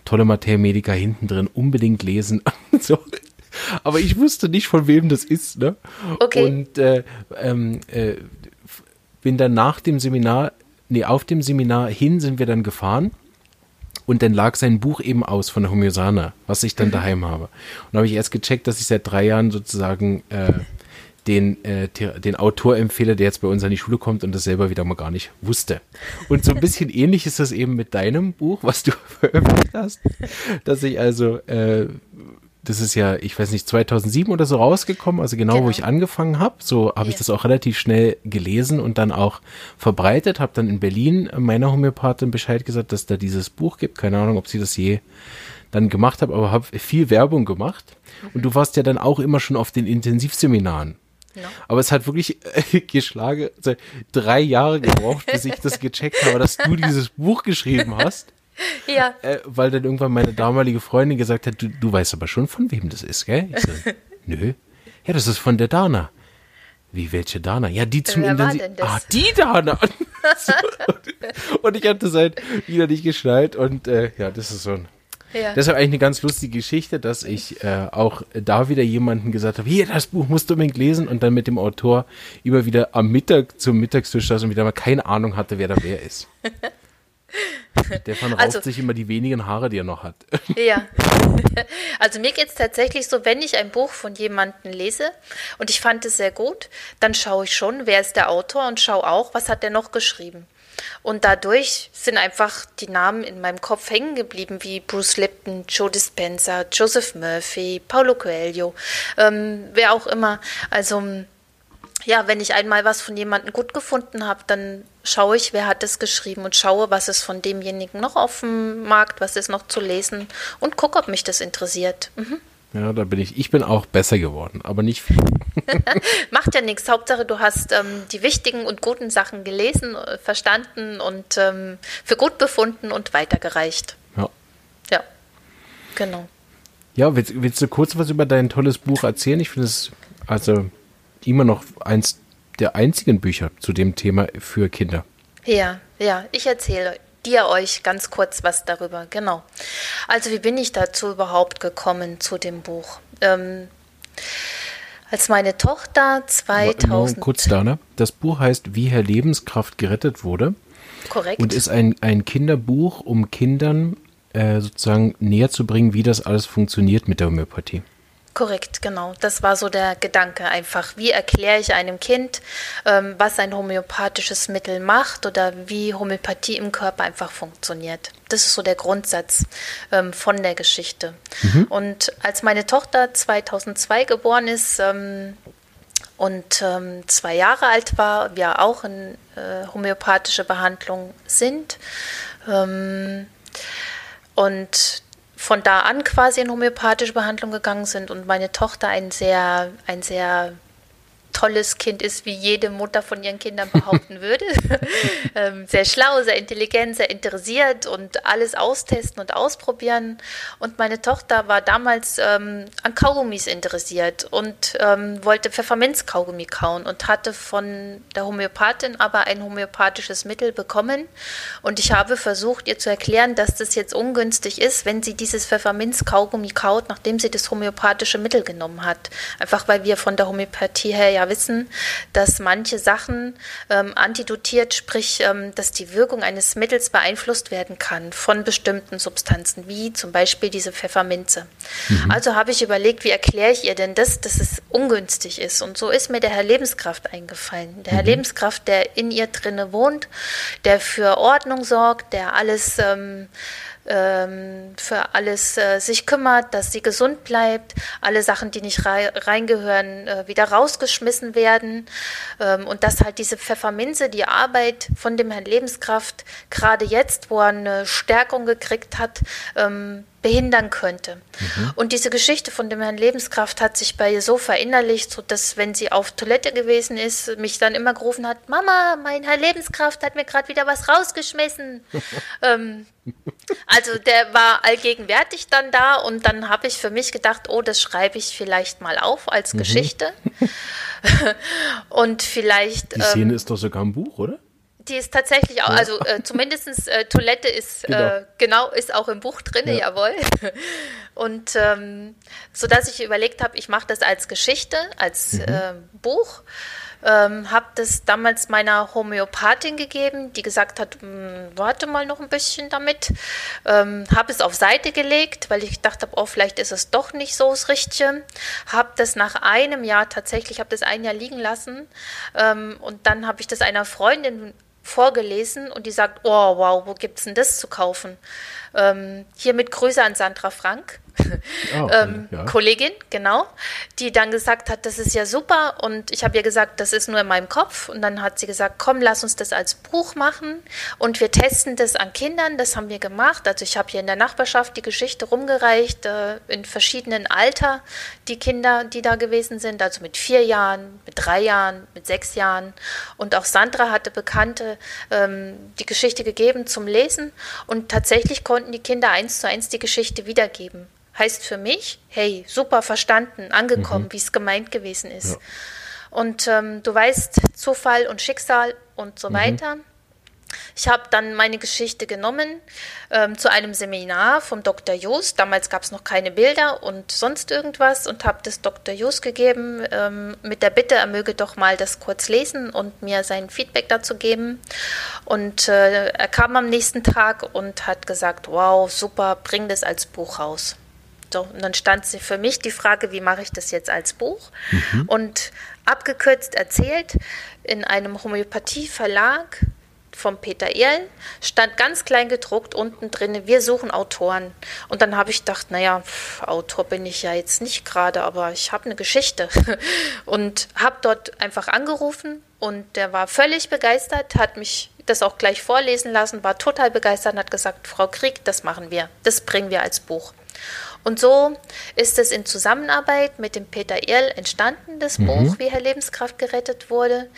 tolle Materia Medica hinten drin, unbedingt lesen. <laughs> so, <laughs> aber ich wusste nicht, von wem das ist. Ne? Okay. Und äh, ähm, äh, bin dann nach dem Seminar, nee, auf dem Seminar hin sind wir dann gefahren. Und dann lag sein Buch eben aus von der Homöosana, was ich dann mhm. daheim habe. Und da habe ich erst gecheckt, dass ich seit drei Jahren sozusagen äh, den, äh, den Autor empfehle, der jetzt bei uns an die Schule kommt und das selber wieder mal gar nicht wusste. Und so ein bisschen ähnlich ist das eben mit deinem Buch, was du <laughs> veröffentlicht hast, dass ich also äh, das ist ja, ich weiß nicht, 2007 oder so rausgekommen, also genau, genau. wo ich angefangen habe. So habe ja. ich das auch relativ schnell gelesen und dann auch verbreitet. Habe dann in Berlin meiner Homöopathin Bescheid gesagt, dass da dieses Buch gibt. Keine Ahnung, ob sie das je dann gemacht habe, aber habe viel Werbung gemacht. Mhm. Und du warst ja dann auch immer schon auf den Intensivseminaren. No. Aber es hat wirklich äh, <laughs> geschlagen, also drei Jahre gebraucht, bis ich das gecheckt habe, dass du dieses Buch geschrieben hast. <laughs> Ja. Äh, weil dann irgendwann meine damalige Freundin gesagt hat, du, du weißt aber schon, von wem das ist, gell? Ich so, <laughs> nö. Ja, das ist von der Dana. Wie, welche Dana? Ja, die zum Wer Intensiv. Ah, die Dana! <laughs> und ich hatte seit wieder nicht geschnallt und äh, ja, das ist so ein. Ja. Deshalb eigentlich eine ganz lustige Geschichte, dass ich äh, auch da wieder jemanden gesagt habe, hier, das Buch musst du unbedingt lesen und dann mit dem Autor immer wieder am Mittag zum Mittagstisch saß und wieder mal keine Ahnung hatte, wer da wer ist. Stefan rauft also, sich immer die wenigen Haare, die er noch hat. <laughs> Ja. Also mir geht es tatsächlich so, wenn ich ein Buch von jemandem lese und ich fand es sehr gut, dann schaue ich schon, wer ist der Autor und schaue auch, was hat er noch geschrieben. Und dadurch sind einfach die Namen in meinem Kopf hängen geblieben, wie Bruce Lipton, Joe Dispenza, Joseph Murphy, Paulo Coelho, ähm, wer auch immer. Also ja, wenn ich einmal was von jemandem gut gefunden habe, dann schaue ich, wer hat es geschrieben und schaue, was ist von demjenigen noch auf dem Markt, was ist noch zu lesen und gucke, ob mich das interessiert. Mhm. Ja, da bin ich. Ich bin auch besser geworden, aber nicht viel. <laughs> Macht ja nichts. Hauptsache, du hast ähm, die wichtigen und guten Sachen gelesen, äh, verstanden und ähm, für gut befunden und weitergereicht. Ja. Ja, genau. Ja, willst, willst du kurz was über dein tolles Buch erzählen? Ich finde es, also immer noch eins der einzigen Bücher zu dem Thema für Kinder. Ja, ja, ich erzähle dir euch ganz kurz was darüber. Genau. Also wie bin ich dazu überhaupt gekommen zu dem Buch? Ähm, als meine Tochter 2000 Nur kurz da, ne? Das Buch heißt Wie Herr Lebenskraft gerettet wurde. Korrekt. Und ist ein, ein Kinderbuch, um Kindern äh, sozusagen näher zu bringen, wie das alles funktioniert mit der Homöopathie. Korrekt, genau. Das war so der Gedanke einfach. Wie erkläre ich einem Kind, ähm, was ein homöopathisches Mittel macht oder wie Homöopathie im Körper einfach funktioniert. Das ist so der Grundsatz ähm, von der Geschichte. Mhm. Und als meine Tochter 2002 geboren ist ähm, und ähm, zwei Jahre alt war, wir auch in äh, homöopathische Behandlung sind, ähm, und von da an quasi in homöopathische Behandlung gegangen sind und meine Tochter ein sehr, ein sehr tolles Kind ist, wie jede Mutter von ihren Kindern behaupten <laughs> würde. ähm, sehr schlau, sehr intelligent, sehr interessiert und alles austesten und ausprobieren. Und meine Tochter war damals ähm, an Kaugummis interessiert und ähm, wollte Pfefferminzkaugummi kauen und hatte von der Homöopathin aber ein homöopathisches Mittel bekommen. Und ich habe versucht, ihr zu erklären, dass das jetzt ungünstig ist, wenn sie dieses Pfefferminzkaugummi kaut, nachdem sie das homöopathische Mittel genommen hat. Einfach weil wir von der Homöopathie her ja ja wissen, dass manche Sachen ähm, antidotiert, sprich, ähm, dass die Wirkung eines Mittels beeinflusst werden kann von bestimmten Substanzen, wie zum Beispiel diese Pfefferminze. Mhm. Also habe ich überlegt, wie erkläre ich ihr denn das, dass es ungünstig ist? Und so ist mir der Herr Lebenskraft eingefallen. Der Herr mhm. Lebenskraft, der in ihr drinne wohnt, der für Ordnung sorgt, der alles ähm, ähm, für alles äh, sich kümmert, dass sie gesund bleibt, alle Sachen, die nicht rei reingehören, äh, wieder rausgeschmissen werden ähm, und dass halt diese Pfefferminze die Arbeit von dem Herrn Lebenskraft gerade jetzt, wo er eine Stärkung gekriegt hat, ähm, behindern könnte. Mhm. Und diese Geschichte von dem Herrn Lebenskraft hat sich bei ihr so verinnerlicht, dass wenn sie auf Toilette gewesen ist, mich dann immer gerufen hat, Mama, mein Herr Lebenskraft hat mir gerade wieder was rausgeschmissen. <laughs> ähm, also der war allgegenwärtig dann da und dann habe ich für mich gedacht, oh, das schreibe ich vielleicht mal auf als mhm. Geschichte. <laughs> <laughs> und vielleicht. Die Szene ähm, ist doch sogar ein Buch, oder? Die ist tatsächlich auch, also äh, zumindest äh, Toilette ist genau. Äh, genau. ist auch im Buch drin, ja. jawohl. <laughs> Und ähm, so dass ich überlegt habe, ich mache das als Geschichte, als mhm. äh, Buch. Ähm, habe das damals meiner Homöopathin gegeben, die gesagt hat, hm, warte mal noch ein bisschen damit. Ähm, habe es auf Seite gelegt, weil ich gedacht habe, oh, vielleicht ist es doch nicht so das Richtige. Habe das nach einem Jahr tatsächlich, habe das ein Jahr liegen lassen ähm, und dann habe ich das einer Freundin vorgelesen und die sagt, oh wow, wo gibt es denn das zu kaufen? Ähm, hiermit Grüße an Sandra Frank, oh, ähm, ja. Kollegin, genau, die dann gesagt hat, das ist ja super. Und ich habe ihr gesagt, das ist nur in meinem Kopf. Und dann hat sie gesagt, komm, lass uns das als Buch machen. Und wir testen das an Kindern. Das haben wir gemacht. Also ich habe hier in der Nachbarschaft die Geschichte rumgereicht, äh, in verschiedenen Alter, die Kinder, die da gewesen sind. Also mit vier Jahren, mit drei Jahren, mit sechs Jahren. Und auch Sandra hatte Bekannte ähm, die Geschichte gegeben zum Lesen. Und tatsächlich konnten konnten die Kinder eins zu eins die Geschichte wiedergeben. Heißt für mich, hey, super verstanden, angekommen, mhm. wie es gemeint gewesen ist. Ja. Und ähm, du weißt, Zufall und Schicksal und so mhm. weiter. Ich habe dann meine Geschichte genommen ähm, zu einem Seminar vom Dr. Jost. Damals gab es noch keine Bilder und sonst irgendwas und habe das Dr. Jost gegeben ähm, mit der Bitte, er möge doch mal das kurz lesen und mir sein Feedback dazu geben. Und äh, er kam am nächsten Tag und hat gesagt, wow, super, bring das als Buch raus. So, und dann stand sie für mich die Frage, wie mache ich das jetzt als Buch? Mhm. Und abgekürzt erzählt, in einem Homöopathie-Verlag vom Peter Erl stand ganz klein gedruckt unten drin, wir suchen Autoren. Und dann habe ich gedacht, naja, Autor bin ich ja jetzt nicht gerade, aber ich habe eine Geschichte. <laughs> Und habe dort einfach angerufen und der war völlig begeistert, hat mich das auch gleich vorlesen lassen, war total begeistert und hat gesagt, Frau Krieg, das machen wir, das bringen wir als Buch. Und so ist es in Zusammenarbeit mit dem Peter Erl entstanden, das mhm. Buch, wie Herr Lebenskraft gerettet wurde.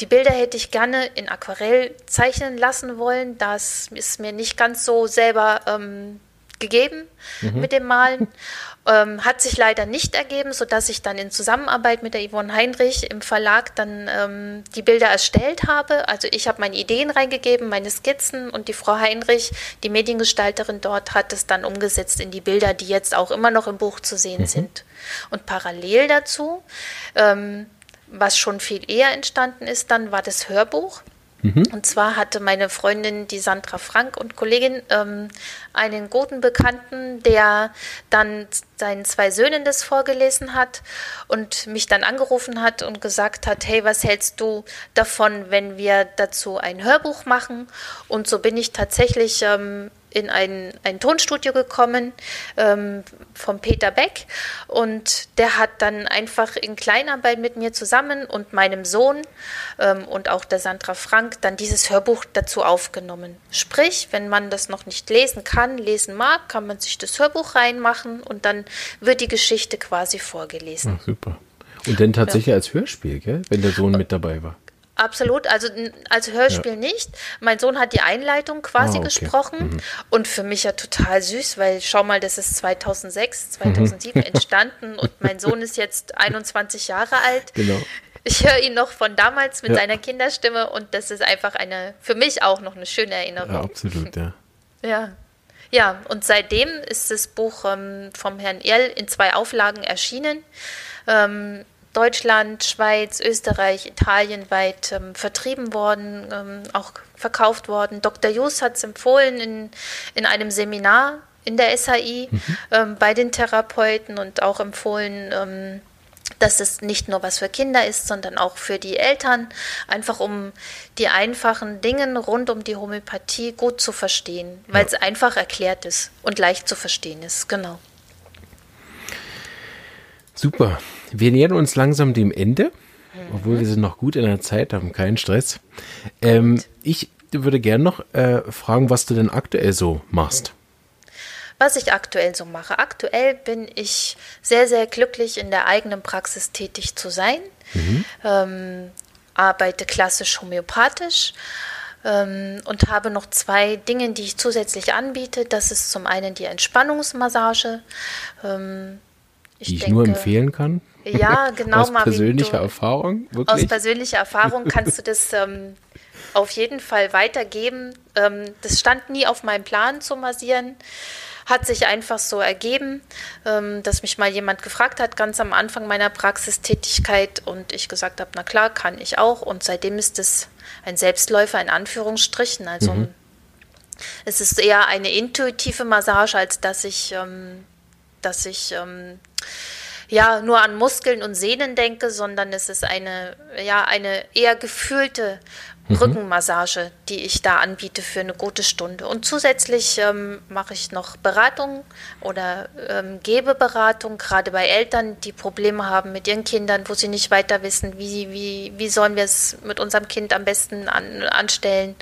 Die Bilder hätte ich gerne in Aquarell zeichnen lassen wollen. Das ist mir nicht ganz so selber ähm, gegeben mhm. mit dem Malen. <laughs> Ähm, hat sich leider nicht ergeben, sodass ich dann in Zusammenarbeit mit der Yvonne Heinrich im Verlag dann ähm, die Bilder erstellt habe. Also ich habe meine Ideen reingegeben, meine Skizzen und die Frau Heinrich, die Mediengestalterin dort, hat es dann umgesetzt in die Bilder, die jetzt auch immer noch im Buch zu sehen mhm. sind. Und parallel dazu, ähm, was schon viel eher entstanden ist, dann war das Hörbuch. Mhm. Und zwar hatte meine Freundin, die Sandra Frank und Kollegin, ähm, einen guten Bekannten, der dann seinen zwei Söhnen das vorgelesen hat und mich dann angerufen hat und gesagt hat, hey, was hältst du davon, wenn wir dazu ein Hörbuch machen? Und so bin ich tatsächlich ähm, in ein, ein Tonstudio gekommen ähm, vom Peter Beck und der hat dann einfach in Kleinarbeit mit mir zusammen und meinem Sohn ähm, und auch der Sandra Frank dann dieses Hörbuch dazu aufgenommen. Sprich, wenn man das noch nicht lesen kann, lesen mag, kann man sich das Hörbuch reinmachen und dann wird die Geschichte quasi vorgelesen. Ach, super. Und dann tatsächlich ja. als Hörspiel, gell? wenn der Sohn mit dabei war. Absolut, also als Hörspiel ja. nicht. Mein Sohn hat die Einleitung quasi ah, okay. gesprochen mhm. und für mich ja total süß, weil schau mal, das ist 2006, 2007 mhm. <laughs> entstanden und mein Sohn ist jetzt 21 Jahre alt. Genau. Ich höre ihn noch von damals mit ja. seiner Kinderstimme und das ist einfach eine, für mich auch noch eine schöne Erinnerung. Ja, absolut, ja. <laughs> Ja. Ja, und seitdem ist das Buch ähm, vom Herrn Erl in zwei Auflagen erschienen. Ähm, Deutschland, Schweiz, Österreich, Italien weit ähm, vertrieben worden, ähm, auch verkauft worden. Dr. Jus hat es empfohlen in, in einem Seminar in der SAI mhm. ähm, bei den Therapeuten und auch empfohlen, ähm, dass es nicht nur was für Kinder ist, sondern auch für die Eltern, einfach um die einfachen Dinge rund um die Homöopathie gut zu verstehen, weil ja. es einfach erklärt ist und leicht zu verstehen ist. Genau. Super. Wir nähern uns langsam dem Ende, obwohl wir sind noch gut in der Zeit, haben keinen Stress. Ähm, ich würde gerne noch äh, fragen, was du denn aktuell so machst. Was ich aktuell so mache. Aktuell bin ich sehr, sehr glücklich, in der eigenen Praxis tätig zu sein. Mhm. Ähm, arbeite klassisch homöopathisch ähm, und habe noch zwei Dinge, die ich zusätzlich anbiete. Das ist zum einen die Entspannungsmassage. Ähm, ich die ich denke, nur empfehlen kann? Ja, <laughs> genau. aus Marvin, persönlicher du, Erfahrung? Wirklich? Aus persönlicher Erfahrung kannst du das ähm, auf jeden Fall weitergeben. Ähm, das stand nie auf meinem Plan zu massieren. Hat sich einfach so ergeben, ähm, dass mich mal jemand gefragt hat, ganz am Anfang meiner Praxistätigkeit, und ich gesagt habe, na klar, kann ich auch. Und seitdem ist es ein Selbstläufer in Anführungsstrichen. Also mhm. es ist eher eine intuitive Massage, als dass ich, ähm, dass ich ähm, ja nur an Muskeln und Sehnen denke, sondern es ist eine ja eine eher gefühlte mhm. Rückenmassage, die ich da anbiete für eine gute Stunde. Und zusätzlich ähm, mache ich noch Beratung oder ähm, gebe Beratung, gerade bei Eltern, die Probleme haben mit ihren Kindern, wo sie nicht weiter wissen, wie, wie, wie sollen wir es mit unserem Kind am besten an, anstellen,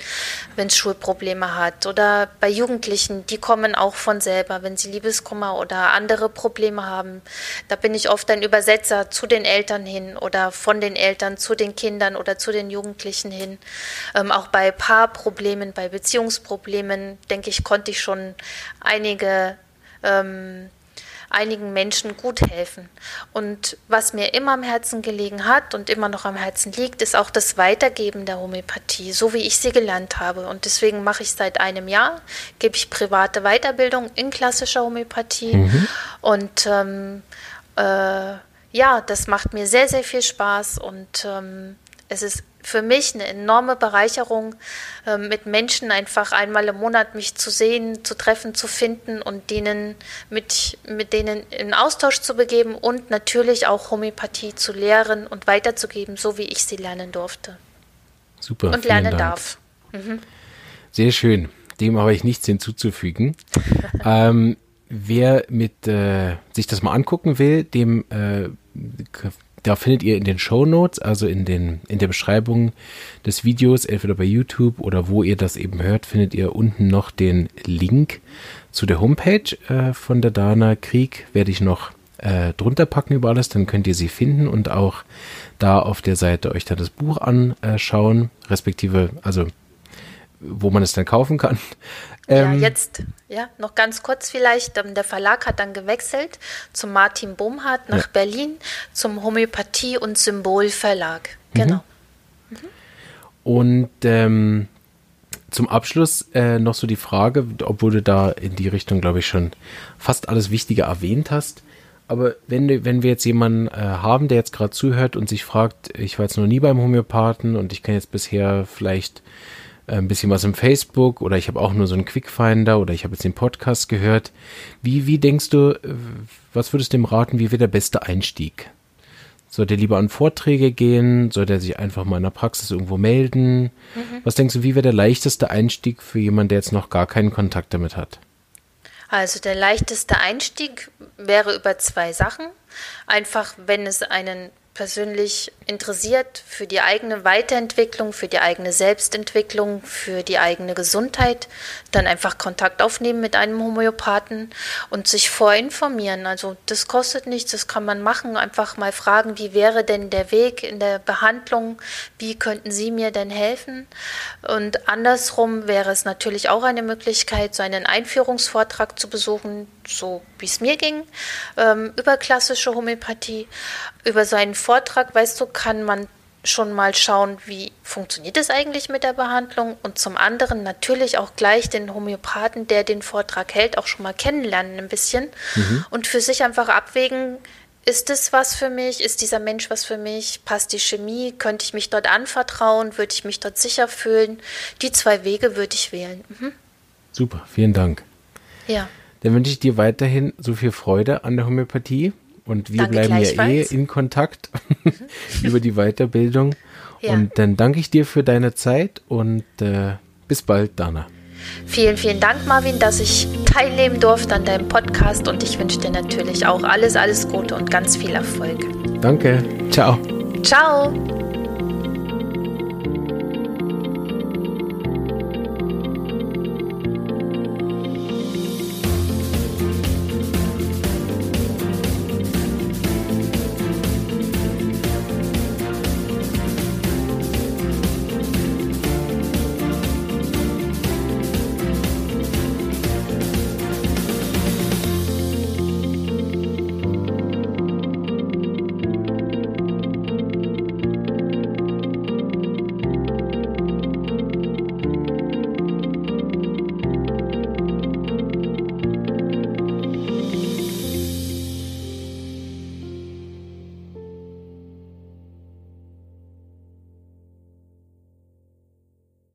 wenn es Schulprobleme hat. Oder bei Jugendlichen, die kommen auch von selber, wenn sie Liebeskummer oder andere Probleme haben. Da bin ich oft ein Übersetzer zu den Eltern hin oder von den Eltern zu den Kindern oder zu den Jugendlichen hin. Ähm, auch bei Paarproblemen, bei Beziehungsproblemen, denke ich, konnte ich schon einige ähm, einigen Menschen gut helfen. Und was mir immer am Herzen gelegen hat und immer noch am Herzen liegt, ist auch das Weitergeben der Homöopathie, so wie ich sie gelernt habe. Und deswegen mache ich seit einem Jahr, gebe ich private Weiterbildung in klassischer Homöopathie. Mhm. Und ähm, äh, ja, das macht mir sehr, sehr viel Spaß und ähm, es ist für mich eine enorme Bereicherung, ähm, mit Menschen einfach einmal im Monat mich zu sehen, zu treffen, zu finden und denen mit, mit denen in Austausch zu begeben und natürlich auch Homöopathie zu lehren und weiterzugeben, so wie ich sie lernen durfte. Super. Und lernen Dank. darf. Mhm. Sehr schön. Dem habe ich nichts hinzuzufügen. <laughs> ähm, wer mit äh, sich das mal angucken will, dem äh, da findet ihr in den Show Notes, also in, den, in der Beschreibung des Videos, entweder bei YouTube oder wo ihr das eben hört, findet ihr unten noch den Link zu der Homepage äh, von der Dana Krieg. Werde ich noch äh, drunter packen über alles, dann könnt ihr sie finden und auch da auf der Seite euch dann das Buch anschauen, respektive, also wo man es dann kaufen kann. Ähm, ja, jetzt, ja, noch ganz kurz vielleicht. Ähm, der Verlag hat dann gewechselt zum Martin Bomhardt nach ja. Berlin zum Homöopathie- und Symbolverlag. Mhm. Genau. Mhm. Und ähm, zum Abschluss äh, noch so die Frage, obwohl du da in die Richtung, glaube ich, schon fast alles Wichtige erwähnt hast. Aber wenn, wenn wir jetzt jemanden äh, haben, der jetzt gerade zuhört und sich fragt, ich war jetzt noch nie beim Homöopathen und ich kenne jetzt bisher vielleicht ein bisschen was im Facebook oder ich habe auch nur so einen Quickfinder oder ich habe jetzt den Podcast gehört. Wie, wie denkst du, äh, was würdest du dem raten, wie wäre der beste Einstieg? Soll der lieber an Vorträge gehen? Soll der sich einfach mal in der Praxis irgendwo melden? Mhm. Was denkst du, wie wäre der leichteste Einstieg für jemanden, der jetzt noch gar keinen Kontakt damit hat? Also der leichteste Einstieg wäre über zwei Sachen. Einfach, wenn es einen persönlich interessiert für die eigene Weiterentwicklung, für die eigene Selbstentwicklung, für die eigene Gesundheit, dann einfach Kontakt aufnehmen mit einem Homöopathen und sich vorinformieren. Also das kostet nichts, das kann man machen. Einfach mal fragen, wie wäre denn der Weg in der Behandlung, wie könnten Sie mir denn helfen? Und andersrum wäre es natürlich auch eine Möglichkeit, so einen Einführungsvortrag zu besuchen, so wie es mir ging, ähm, über klassische Homöopathie. Über so einen Vortrag, weißt du, kann man schon mal schauen, wie funktioniert es eigentlich mit der Behandlung und zum anderen natürlich auch gleich den Homöopathen, der den Vortrag hält, auch schon mal kennenlernen ein bisschen mhm. und für sich einfach abwägen, ist es was für mich? Ist dieser Mensch was für mich? Passt die Chemie? Könnte ich mich dort anvertrauen? Würde ich mich dort sicher fühlen? Die zwei Wege würde ich wählen. Mhm. Super, vielen Dank. Ja. Dann wünsche ich dir weiterhin so viel Freude an der Homöopathie und wir Danke bleiben ja eh in Kontakt <laughs> über die Weiterbildung. Ja. Und dann danke ich dir für deine Zeit und äh, bis bald, Dana. Vielen, vielen Dank, Marvin, dass ich teilnehmen durfte an deinem Podcast und ich wünsche dir natürlich auch alles, alles Gute und ganz viel Erfolg. Danke. Ciao. Ciao.